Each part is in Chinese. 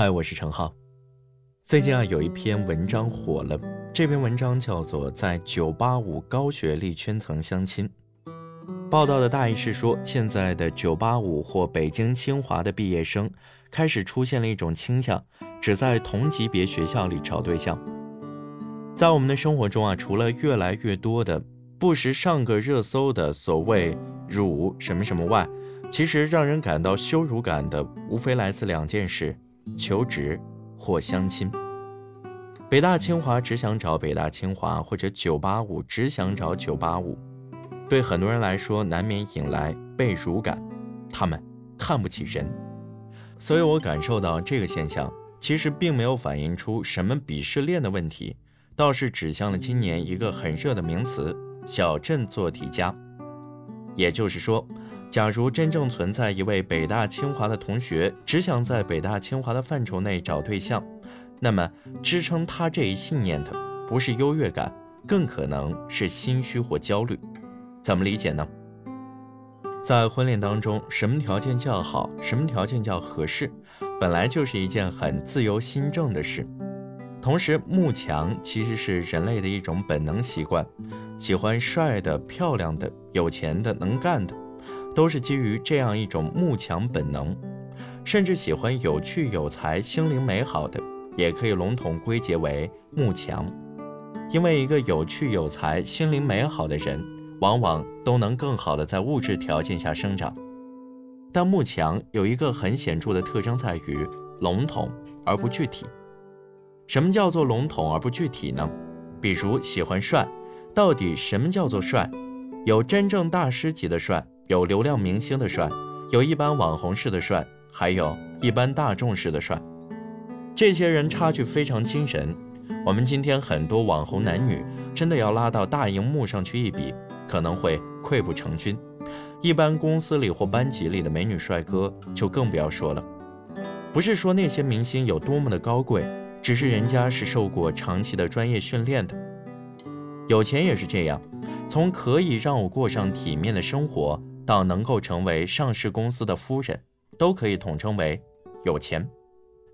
嗨，我是陈浩。最近啊，有一篇文章火了。这篇文章叫做《在985高学历圈层相亲》。报道的大意是说，现在的985或北京清华的毕业生开始出现了一种倾向，只在同级别学校里找对象。在我们的生活中啊，除了越来越多的不时上个热搜的所谓“辱什么什么”外，其实让人感到羞辱感的，无非来自两件事。求职或相亲，北大清华只想找北大清华，或者九八五只想找九八五，对很多人来说难免引来被辱感，他们看不起人。所以我感受到这个现象，其实并没有反映出什么鄙视链的问题，倒是指向了今年一个很热的名词——小镇做题家。也就是说。假如真正存在一位北大清华的同学，只想在北大清华的范畴内找对象，那么支撑他这一信念的，不是优越感，更可能是心虚或焦虑。怎么理解呢？在婚恋当中，什么条件较好，什么条件较合适，本来就是一件很自由心证的事。同时，慕强其实是人类的一种本能习惯，喜欢帅的、漂亮的、有钱的、能干的。都是基于这样一种慕强本能，甚至喜欢有趣有才、心灵美好的，也可以笼统归结为慕强。因为一个有趣有才、心灵美好的人，往往都能更好的在物质条件下生长。但慕强有一个很显著的特征，在于笼统而不具体。什么叫做笼统而不具体呢？比如喜欢帅，到底什么叫做帅？有真正大师级的帅。有流量明星的帅，有一般网红式的帅，还有一般大众式的帅。这些人差距非常惊人。我们今天很多网红男女，真的要拉到大荧幕上去一比，可能会溃不成军。一般公司里或班级里的美女帅哥，就更不要说了。不是说那些明星有多么的高贵，只是人家是受过长期的专业训练的。有钱也是这样，从可以让我过上体面的生活。到能够成为上市公司的夫人，都可以统称为有钱。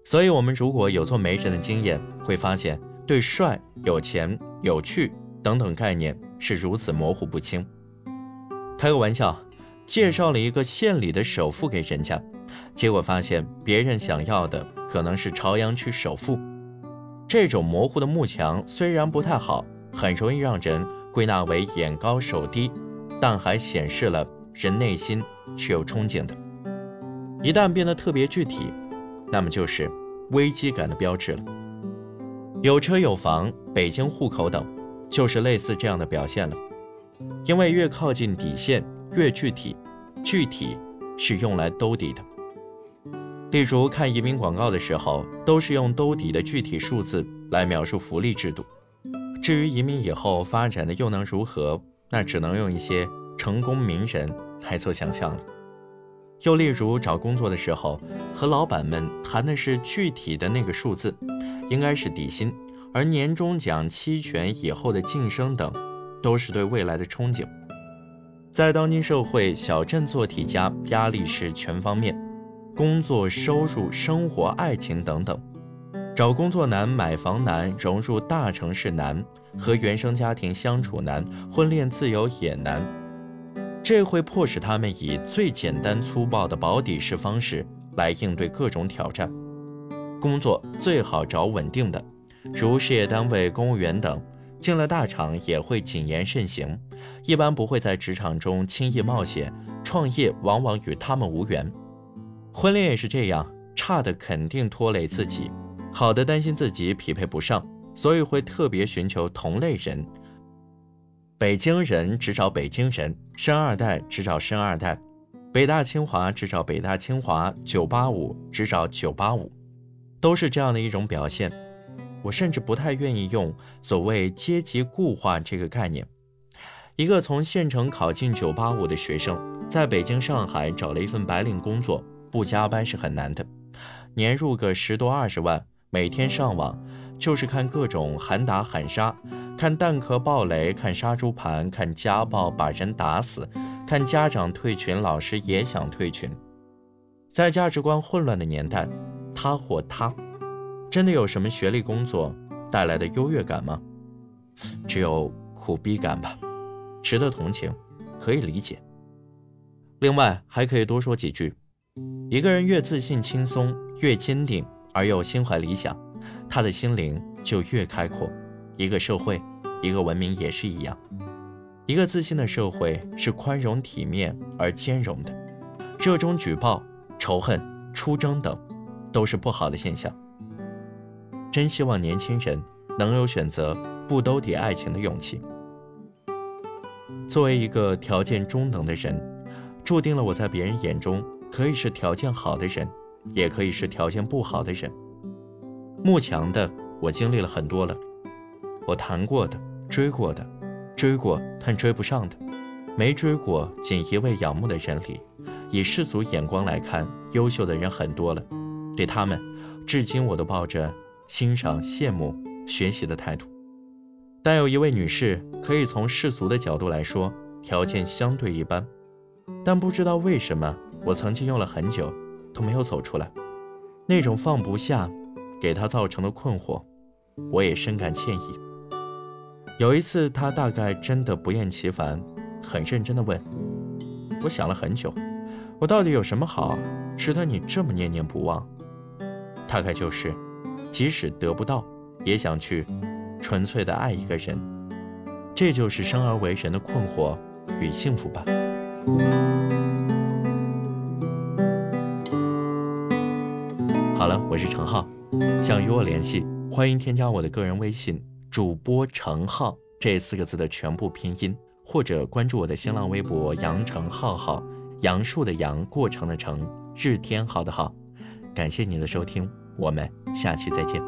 所以，我们如果有做媒人的经验，会发现对帅、有钱、有趣等等概念是如此模糊不清。开个玩笑，介绍了一个县里的首富给人家，结果发现别人想要的可能是朝阳区首富。这种模糊的幕墙虽然不太好，很容易让人归纳为眼高手低，但还显示了。人内心是有憧憬的，一旦变得特别具体，那么就是危机感的标志了。有车有房、北京户口等，就是类似这样的表现了。因为越靠近底线，越具体，具体是用来兜底的。例如看移民广告的时候，都是用兜底的具体数字来描述福利制度。至于移民以后发展的又能如何，那只能用一些成功名人。太做想象了。又例如找工作的时候，和老板们谈的是具体的那个数字，应该是底薪，而年终奖、期权以后的晋升等，都是对未来的憧憬。在当今社会，小镇做题家压力是全方面，工作、收入、生活、爱情等等。找工作难，买房难，融入大城市难，和原生家庭相处难，婚恋自由也难。这会迫使他们以最简单粗暴的保底式方式来应对各种挑战。工作最好找稳定的，如事业单位、公务员等。进了大厂也会谨言慎行，一般不会在职场中轻易冒险。创业往往与他们无缘。婚恋也是这样，差的肯定拖累自己，好的担心自己匹配不上，所以会特别寻求同类人。北京人只找北京人，生二代只找生二代，北大清华只找北大清华，九八五只找九八五，都是这样的一种表现。我甚至不太愿意用所谓阶级固化这个概念。一个从县城考进九八五的学生，在北京、上海找了一份白领工作，不加班是很难的，年入个十多二十万，每天上网就是看各种喊打喊杀。看弹壳爆雷，看杀猪盘，看家暴把人打死，看家长退群，老师也想退群。在价值观混乱的年代，他或他，真的有什么学历工作带来的优越感吗？只有苦逼感吧，值得同情，可以理解。另外还可以多说几句：一个人越自信、轻松，越坚定而又心怀理想，他的心灵就越开阔。一个社会，一个文明也是一样。一个自信的社会是宽容、体面而兼容的，热衷举报、仇恨、出征等，都是不好的现象。真希望年轻人能有选择不兜底爱情的勇气。作为一个条件中等的人，注定了我在别人眼中可以是条件好的人，也可以是条件不好的人。慕强的我经历了很多了，我谈过的、追过的。追过但追不上的，没追过仅一味仰慕的人里，以世俗眼光来看，优秀的人很多了。对他们，至今我都抱着欣赏、羡慕、学习的态度。但有一位女士，可以从世俗的角度来说，条件相对一般，但不知道为什么，我曾经用了很久都没有走出来，那种放不下，给她造成的困惑，我也深感歉意。有一次，他大概真的不厌其烦，很认真的问：“我想了很久，我到底有什么好，值得你这么念念不忘？大概就是，即使得不到，也想去纯粹的爱一个人。这就是生而为人的困惑与幸福吧。”好了，我是程浩，想与我联系，欢迎添加我的个人微信。主播程浩这四个字的全部拼音，或者关注我的新浪微博杨程浩浩，杨树的杨，过程的程，日天浩的浩。感谢你的收听，我们下期再见。